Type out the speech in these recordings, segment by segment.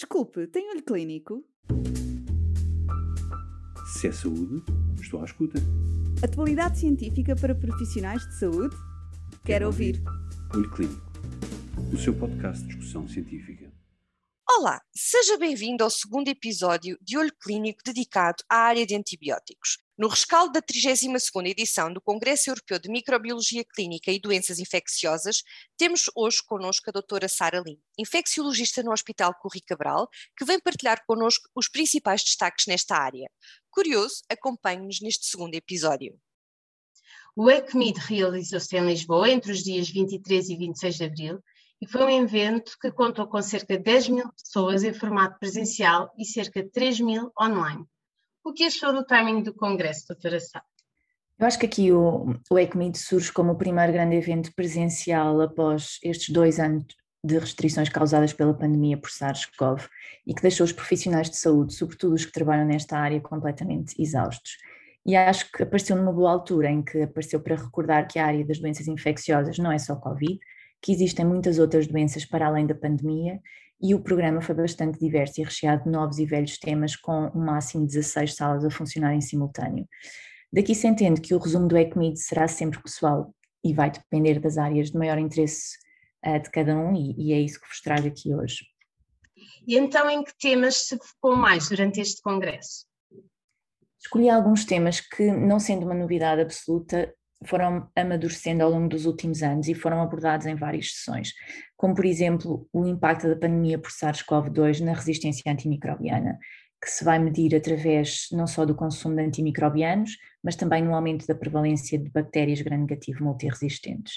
Desculpe, tem olho clínico? Se é saúde, estou à escuta. Atualidade científica para profissionais de saúde? Quero, Quero ouvir. Olho Clínico, o seu podcast de discussão científica. Olá, seja bem-vindo ao segundo episódio de Olho Clínico dedicado à área de antibióticos. No rescaldo da 32ª edição do Congresso Europeu de Microbiologia Clínica e Doenças Infecciosas, temos hoje connosco a doutora Sara Lim, infecciologista no Hospital Corri Cabral, que vem partilhar connosco os principais destaques nesta área. Curioso, acompanhe-nos neste segundo episódio. O ECMID realizou-se em Lisboa entre os dias 23 e 26 de abril e foi um evento que contou com cerca de 10 mil pessoas em formato presencial e cerca de 3 mil online. O que achou do timing do Congresso, doutora Sá? Eu acho que aqui o, o ECMID surge como o primeiro grande evento presencial após estes dois anos de restrições causadas pela pandemia por SARS-CoV e que deixou os profissionais de saúde, sobretudo os que trabalham nesta área, completamente exaustos. E acho que apareceu numa boa altura em que apareceu para recordar que a área das doenças infecciosas não é só Covid, que existem muitas outras doenças para além da pandemia e o programa foi bastante diverso e recheado de novos e velhos temas, com um máximo de 16 salas a funcionar em simultâneo. Daqui se entende que o resumo do ECMID será sempre pessoal e vai depender das áreas de maior interesse uh, de cada um, e, e, é isso que vos trago aqui hoje. E então, em que temas se focou mais durante este congresso? Escolhi alguns temas que, não sendo uma novidade absoluta, foram amadurecendo ao longo dos últimos anos e foram abordados em várias sessões, como por exemplo o impacto da pandemia por SARS-CoV-2 na resistência antimicrobiana, que se vai medir através não só do consumo de antimicrobianos, mas também no aumento da prevalência de bactérias gram-negativo multiresistentes.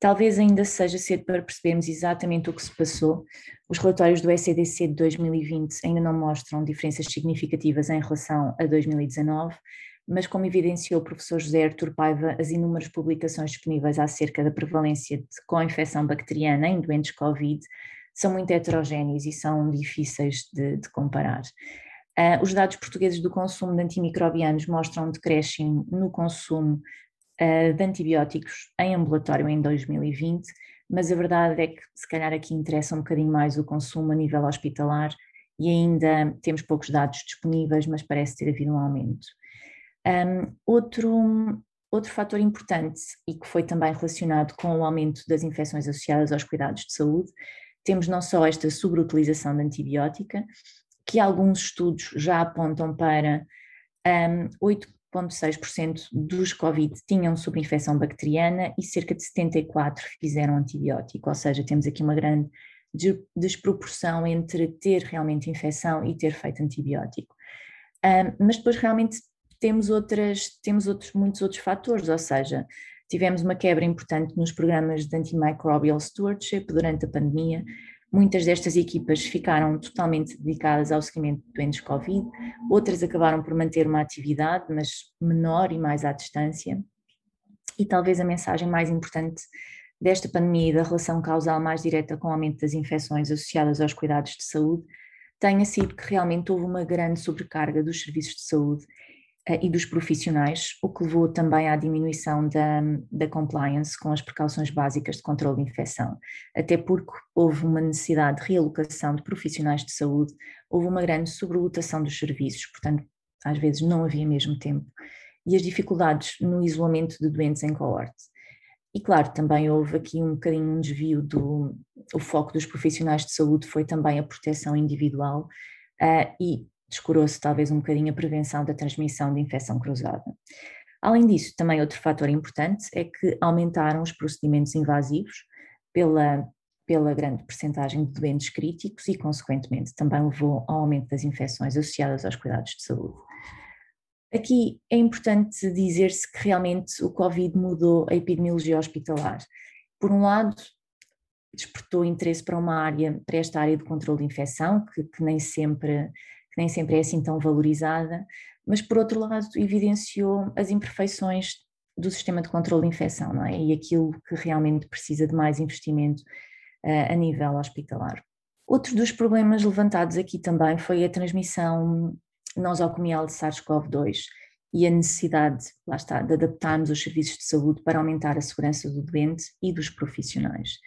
Talvez ainda seja cedo para percebermos exatamente o que se passou. Os relatórios do ECDC de 2020 ainda não mostram diferenças significativas em relação a 2019, mas como evidenciou o professor José Artur Paiva, as inúmeras publicações disponíveis acerca da prevalência de co-infecção bacteriana em doentes Covid são muito heterogéneos e são difíceis de, de comparar. Uh, os dados portugueses do consumo de antimicrobianos mostram um decréscimo no consumo uh, de antibióticos em ambulatório em 2020, mas a verdade é que se calhar aqui interessa um bocadinho mais o consumo a nível hospitalar e ainda temos poucos dados disponíveis, mas parece ter havido um aumento. Um, outro, outro fator importante e que foi também relacionado com o aumento das infecções associadas aos cuidados de saúde, temos não só esta sobreutilização de antibiótica, que alguns estudos já apontam para um, 8,6% dos Covid tinham subinfecção bacteriana e cerca de 74% fizeram antibiótico, ou seja, temos aqui uma grande desproporção entre ter realmente infecção e ter feito antibiótico. Um, mas depois realmente temos, outras, temos outros, muitos outros fatores, ou seja, tivemos uma quebra importante nos programas de antimicrobial stewardship durante a pandemia. Muitas destas equipas ficaram totalmente dedicadas ao seguimento de doentes Covid, outras acabaram por manter uma atividade, mas menor e mais à distância. E talvez a mensagem mais importante desta pandemia e da relação causal mais direta com o aumento das infecções associadas aos cuidados de saúde tenha sido que realmente houve uma grande sobrecarga dos serviços de saúde e dos profissionais, o que levou também à diminuição da, da compliance com as precauções básicas de controle de infecção, até porque houve uma necessidade de realocação de profissionais de saúde, houve uma grande sobrelotação dos serviços, portanto, às vezes não havia mesmo tempo, e as dificuldades no isolamento de doentes em coorte. E claro, também houve aqui um bocadinho um desvio do o foco dos profissionais de saúde foi também a proteção individual uh, e descurou-se talvez um bocadinho a prevenção da transmissão de infecção cruzada. Além disso, também outro fator importante é que aumentaram os procedimentos invasivos pela, pela grande percentagem de doentes críticos e, consequentemente, também levou ao aumento das infecções associadas aos cuidados de saúde. Aqui é importante dizer-se que realmente o Covid mudou a epidemiologia hospitalar. Por um lado, despertou interesse para uma área, para esta área de controle de infecção, que, que nem sempre nem sempre é assim tão valorizada, mas por outro lado evidenciou as imperfeições do sistema de controle de infecção, não é? E aquilo que realmente precisa de mais investimento uh, a nível hospitalar. Outro dos problemas levantados aqui também foi a transmissão nosocomial de SARS-CoV-2 e a necessidade, lá está, de adaptarmos os serviços de saúde para aumentar a segurança do doente e dos profissionais.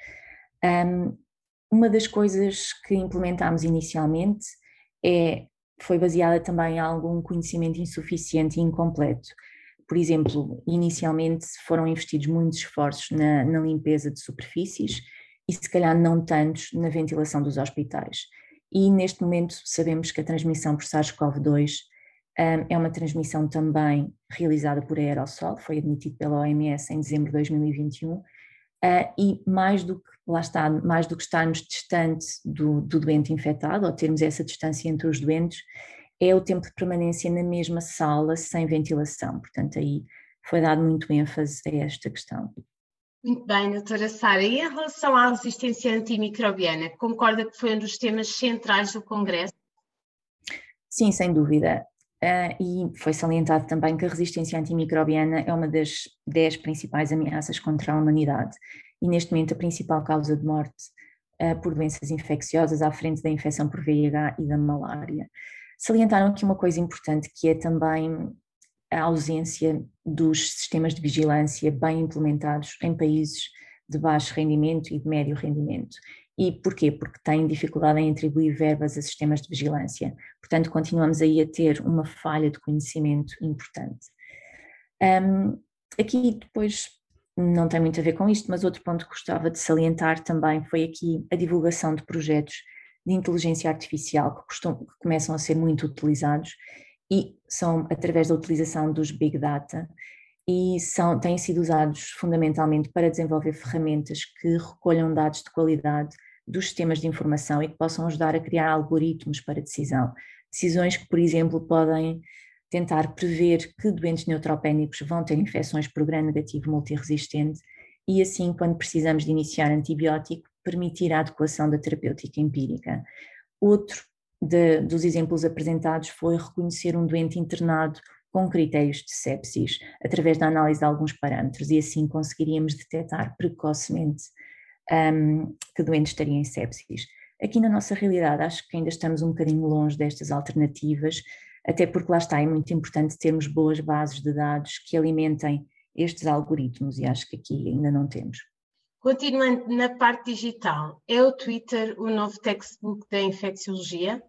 Um, uma das coisas que implementámos inicialmente é, foi baseada também em algum conhecimento insuficiente e incompleto. Por exemplo, inicialmente foram investidos muitos esforços na, na limpeza de superfícies e se calhar não tantos na ventilação dos hospitais. E neste momento sabemos que a transmissão por SARS-CoV-2 um, é uma transmissão também realizada por aerossol, foi admitido pela OMS em dezembro de 2021, Uh, e mais do que, lá está, mais do que estarmos distante do, do, doente infectado, ou termos essa distância entre os doentes, é o tempo de permanência na mesma sala sem ventilação. Portanto, aí foi dado muito ênfase a esta questão. Muito bem, doutora Sara. E em relação à resistência antimicrobiana, concorda que foi um dos temas centrais do Congresso? Sim, sem dúvida. Uh, e foi salientado também que a resistência antimicrobiana é uma das dez principais ameaças contra a humanidade e neste momento a principal causa de morte uh, por doenças infecciosas à frente da infecção por VIH e da malária. Salientaram aqui uma coisa importante que é também a ausência dos sistemas de vigilância bem implementados em países de baixo rendimento e de médio rendimento. E porquê? Porque têm dificuldade em atribuir verbas a sistemas de vigilância. Portanto, continuamos aí a ter uma falha de conhecimento importante. Um, aqui depois não tem muito a ver com isto, mas outro ponto que gostava de salientar também foi aqui a divulgação de projetos de inteligência artificial que, costum, que começam a ser muito utilizados e são através da utilização dos big data e são, têm sido usados fundamentalmente para desenvolver ferramentas que recolham dados de qualidade dos sistemas de informação e que possam ajudar a criar algoritmos para decisão. Decisões que, por exemplo, podem tentar prever que doentes neutropénicos vão ter infecções por gram negativo multiresistente e assim, quando precisamos de iniciar antibiótico, permitir a adequação da terapêutica empírica. Outro de, dos exemplos apresentados foi reconhecer um doente internado com critérios de sepsis, através da análise de alguns parâmetros, e assim conseguiríamos detectar precocemente um, que doente estaria em sepsis. Aqui na nossa realidade, acho que ainda estamos um bocadinho longe destas alternativas, até porque lá está, é muito importante termos boas bases de dados que alimentem estes algoritmos, e acho que aqui ainda não temos. Continuando na parte digital, é o Twitter o novo textbook da infecciologia?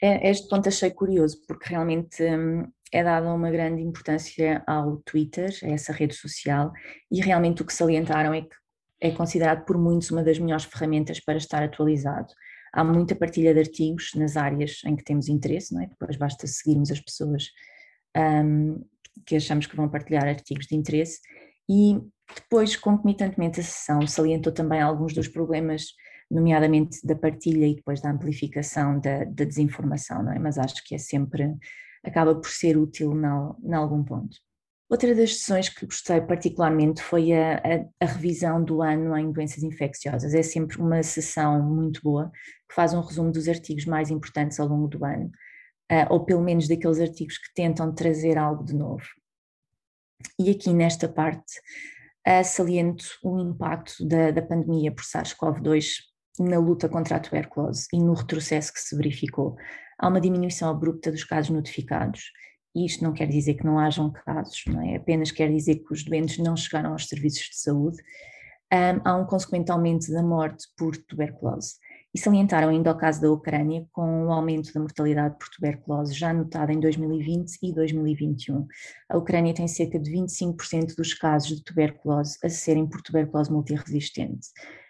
É, este ponto achei curioso, porque realmente hum, é dada uma grande importância ao Twitter, a essa rede social, e realmente o que salientaram é que é considerado por muitos uma das melhores ferramentas para estar atualizado. Há muita partilha de artigos nas áreas em que temos interesse, não é? depois basta seguirmos as pessoas um, que achamos que vão partilhar artigos de interesse, e depois, concomitantemente, a sessão salientou também alguns dos problemas nomeadamente da partilha e depois da amplificação da, da desinformação, não é? Mas acho que é sempre acaba por ser útil em algum ponto. Outra das sessões que gostei particularmente foi a, a, a, revisão do ano em doenças infecciosas. É sempre uma sessão muito boa, que faz um resumo dos artigos mais importantes ao longo do ano, uh, ou pelo menos daqueles artigos que tentam trazer algo de novo. E aqui nesta parte uh, saliento o impacto da, da pandemia por SARS-CoV-2 na luta contra a tuberculose e no retrocesso que se verificou há uma diminuição abrupta dos casos notificados. E isto não quer dizer que não hajam casos, não é? Apenas quer dizer que os doentes não chegaram aos serviços de saúde. Um, há um consequente aumento da morte por tuberculose. E salientaram ainda o caso da Ucrânia, com o aumento da mortalidade por tuberculose já notado em 2020 e 2021. A Ucrânia tem cerca de 25% dos casos de tuberculose a serem por tuberculose multiresistente,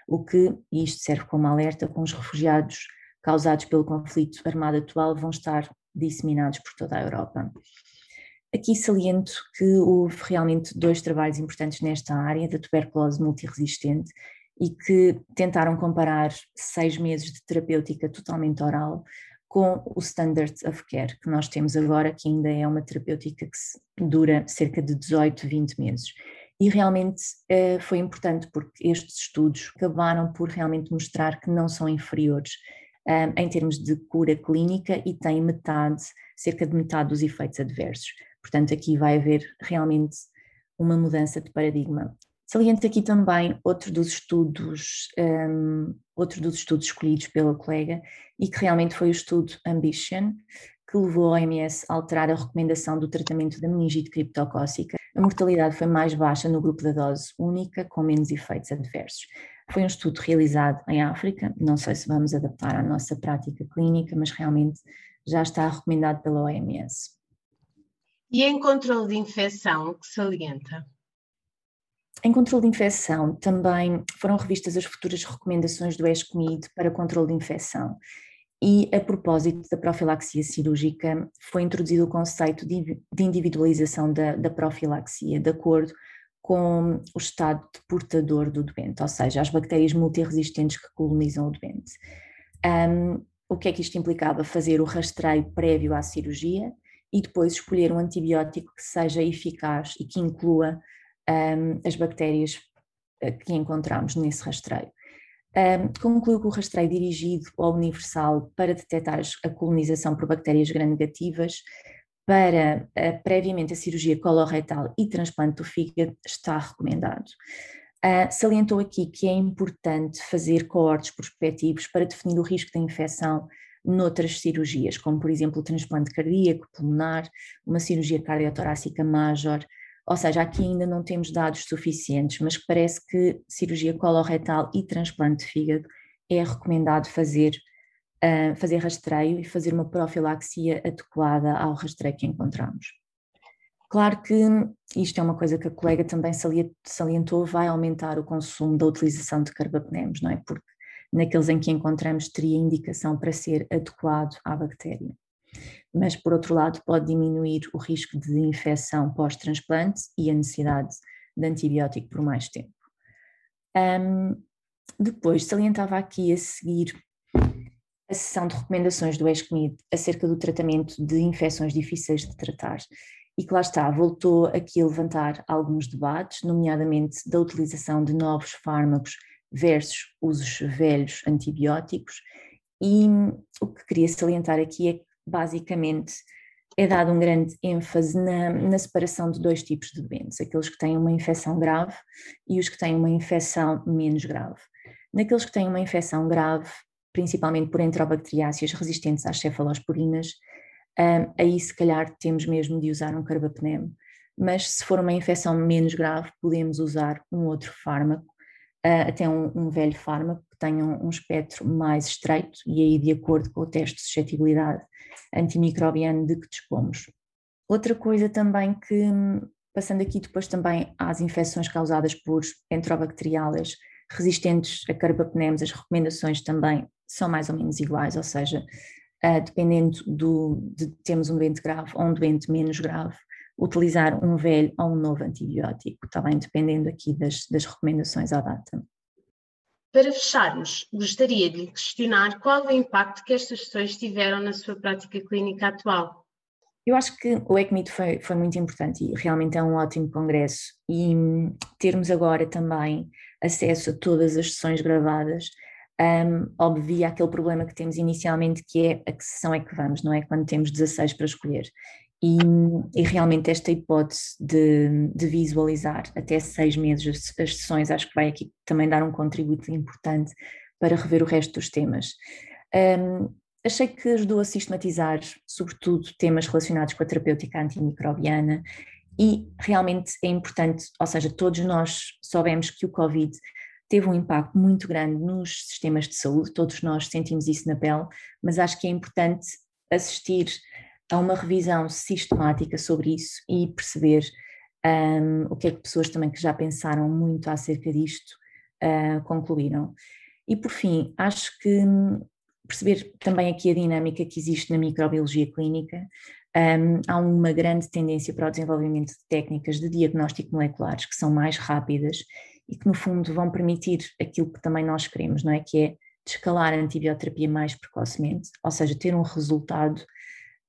o que, e isto serve como alerta, com os refugiados causados pelo conflito armado atual vão estar disseminados por toda a Europa. Aqui saliento que houve realmente dois trabalhos importantes nesta área da tuberculose multiresistente e que tentaram comparar seis meses de terapêutica totalmente oral com o Standard of Care que nós temos agora, que ainda é uma terapêutica que dura cerca de 18, 20 meses. E realmente eh, foi importante porque estes estudos acabaram por realmente mostrar que não são inferiores um, em termos de cura clínica e tem metade, cerca de metade dos efeitos adversos. Portanto, aqui vai haver realmente uma mudança de paradigma. Saliento aqui também outro dos estudos, um, outro dos estudos escolhidos pela colega e que realmente foi o estudo Ambition, que levou a OMS a alterar a recomendação do tratamento da meningite criptocócica. A mortalidade foi mais baixa no grupo da dose única, com menos efeitos adversos. Foi um estudo realizado em África, não sei se vamos adaptar à nossa prática clínica, mas realmente já está recomendado pela OMS. E em controle de infecção, que salienta? Em controle de infecção, também foram revistas as futuras recomendações do ESCMID para controle de infecção. E a propósito da profilaxia cirúrgica, foi introduzido o conceito de individualização da, da profilaxia, de acordo com o estado portador do doente, ou seja, as bactérias multiresistentes que colonizam o doente. Um, o que é que isto implicava? Fazer o rastreio prévio à cirurgia e depois escolher um antibiótico que seja eficaz e que inclua um, as bactérias eh, que encontramos nesse rastreio. Um, concluiu que o rastreio dirigido ao universal para detectar a colonização por bactérias gram-negativas para uh, previamente a cirurgia coloretal e transplante do fígado está recomendado. Uh, salientou aqui que é importante fazer coortes prospectivos para definir o risco de infecção noutras cirurgias, como por exemplo o transplante cardíaco, pulmonar, uma cirurgia cardiotorácica major, ou seja, aqui ainda não temos dados suficientes, mas parece que cirurgia coloretal e transplante de fígado é recomendado fazer fazer rastreio e fazer uma profilaxia adequada ao rastreio que encontramos. Claro que isto é uma coisa que a colega também salientou, vai aumentar o consumo da utilização de carbapenemos, não é? Porque naqueles em que encontramos teria indicação para ser adequado à bactéria. Mas, por outro lado, pode diminuir o risco de infecção pós-transplante e a necessidade de antibiótico por mais tempo. Um, depois, salientava aqui a seguir a sessão de recomendações do ESCMID acerca do tratamento de infecções difíceis de tratar e que lá está, voltou aqui a levantar alguns debates, nomeadamente da utilização de novos fármacos versus usos velhos antibióticos e o que queria salientar aqui é que basicamente é dado um grande ênfase na, na, separação de dois tipos de doentes, aqueles que têm uma infecção grave e os que têm uma infecção menos grave. Naqueles que têm uma infecção grave, principalmente por enterobacteriáceas resistentes às cefalosporinas, um, aí se calhar temos mesmo de usar um carbapenem, mas se for uma infecção menos grave, podemos usar um outro fármaco, uh, até um, um, velho fármaco que tenha um, um, espectro mais estreito e aí de acordo com o teste de suscetibilidade antimicrobiano de que dispomos. Outra coisa também que, passando aqui depois também às infecções causadas por enterobacteriales resistentes a carbapenems, as recomendações também são mais ou menos iguais, ou seja, uh, dependendo do, de termos um doente grave ou um doente menos grave, utilizar um velho ou um novo antibiótico, também dependendo aqui das, das recomendações à data. Para fecharmos, gostaria de lhe questionar qual o impacto que estas sessões tiveram na sua prática clínica atual. Eu acho que o ECMIT foi, foi muito importante e realmente é um ótimo congresso e hum, termos agora também acesso a todas as sessões gravadas um, obvia aquele problema que temos inicialmente, que é a que sessão é que vamos, não é? Quando temos 16 para escolher. E, e realmente esta hipótese de, de, visualizar até seis meses as, sessões, acho que vai aqui também dar um contributo importante para rever o resto dos temas. Um, achei que ajudou a sistematizar, sobretudo, temas relacionados com a terapêutica antimicrobiana e realmente é importante, ou seja, todos nós soubemos que o Covid teve um impacto muito grande nos sistemas de saúde, todos nós sentimos isso na pele, mas acho que é importante assistir a uma revisão sistemática sobre isso e perceber um, o que é que pessoas também que já pensaram muito acerca disto uh, concluíram. E por fim, acho que hum, perceber também aqui a dinâmica que existe na microbiologia clínica, um, há uma grande tendência para o desenvolvimento de técnicas de diagnóstico moleculares que são mais rápidas e que no fundo vão permitir aquilo que também nós queremos, não é? Que é escalar a antibioterapia mais precocemente, ou seja, ter um resultado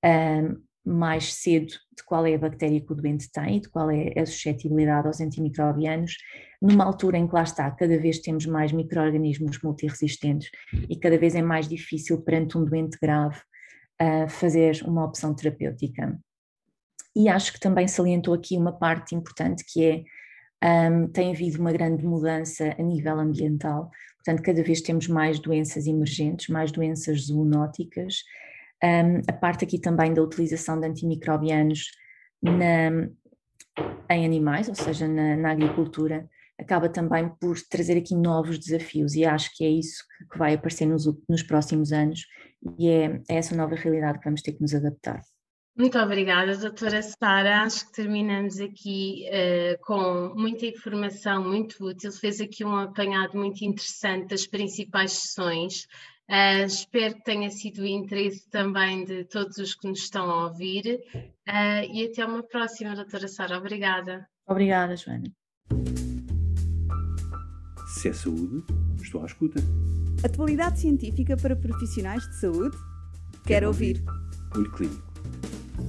um, mais cedo de qual é a bactéria que o doente tem, de qual é a suscetibilidade aos antimicrobianos, numa altura em que lá está, cada vez temos mais micro-organismos multiresistentes e cada vez é mais difícil perante um doente grave uh, fazer uma opção terapêutica. E acho que também salientou aqui uma parte importante que é um, tem havido uma grande mudança a nível ambiental, portanto, cada vez temos mais doenças emergentes, mais doenças zoonóticas. Um, a parte aqui também da utilização de antimicrobianos na, em animais, ou seja, na, na agricultura, acaba também por trazer aqui novos desafios e acho que é isso que vai aparecer nos, nos próximos anos e é, é essa nova realidade que vamos ter que nos adaptar. Muito obrigada, doutora Sara. Acho que terminamos aqui uh, com muita informação muito útil. Fez aqui um apanhado muito interessante das principais sessões. Uh, espero que tenha sido o interesse também de todos os que nos estão a ouvir. Uh, e até uma próxima, doutora Sara. Obrigada. Obrigada, Joana. Se é saúde, estou à escuta. Atualidade científica para profissionais de saúde? Quero, Quero ouvir. ouvir. Olho Clínico,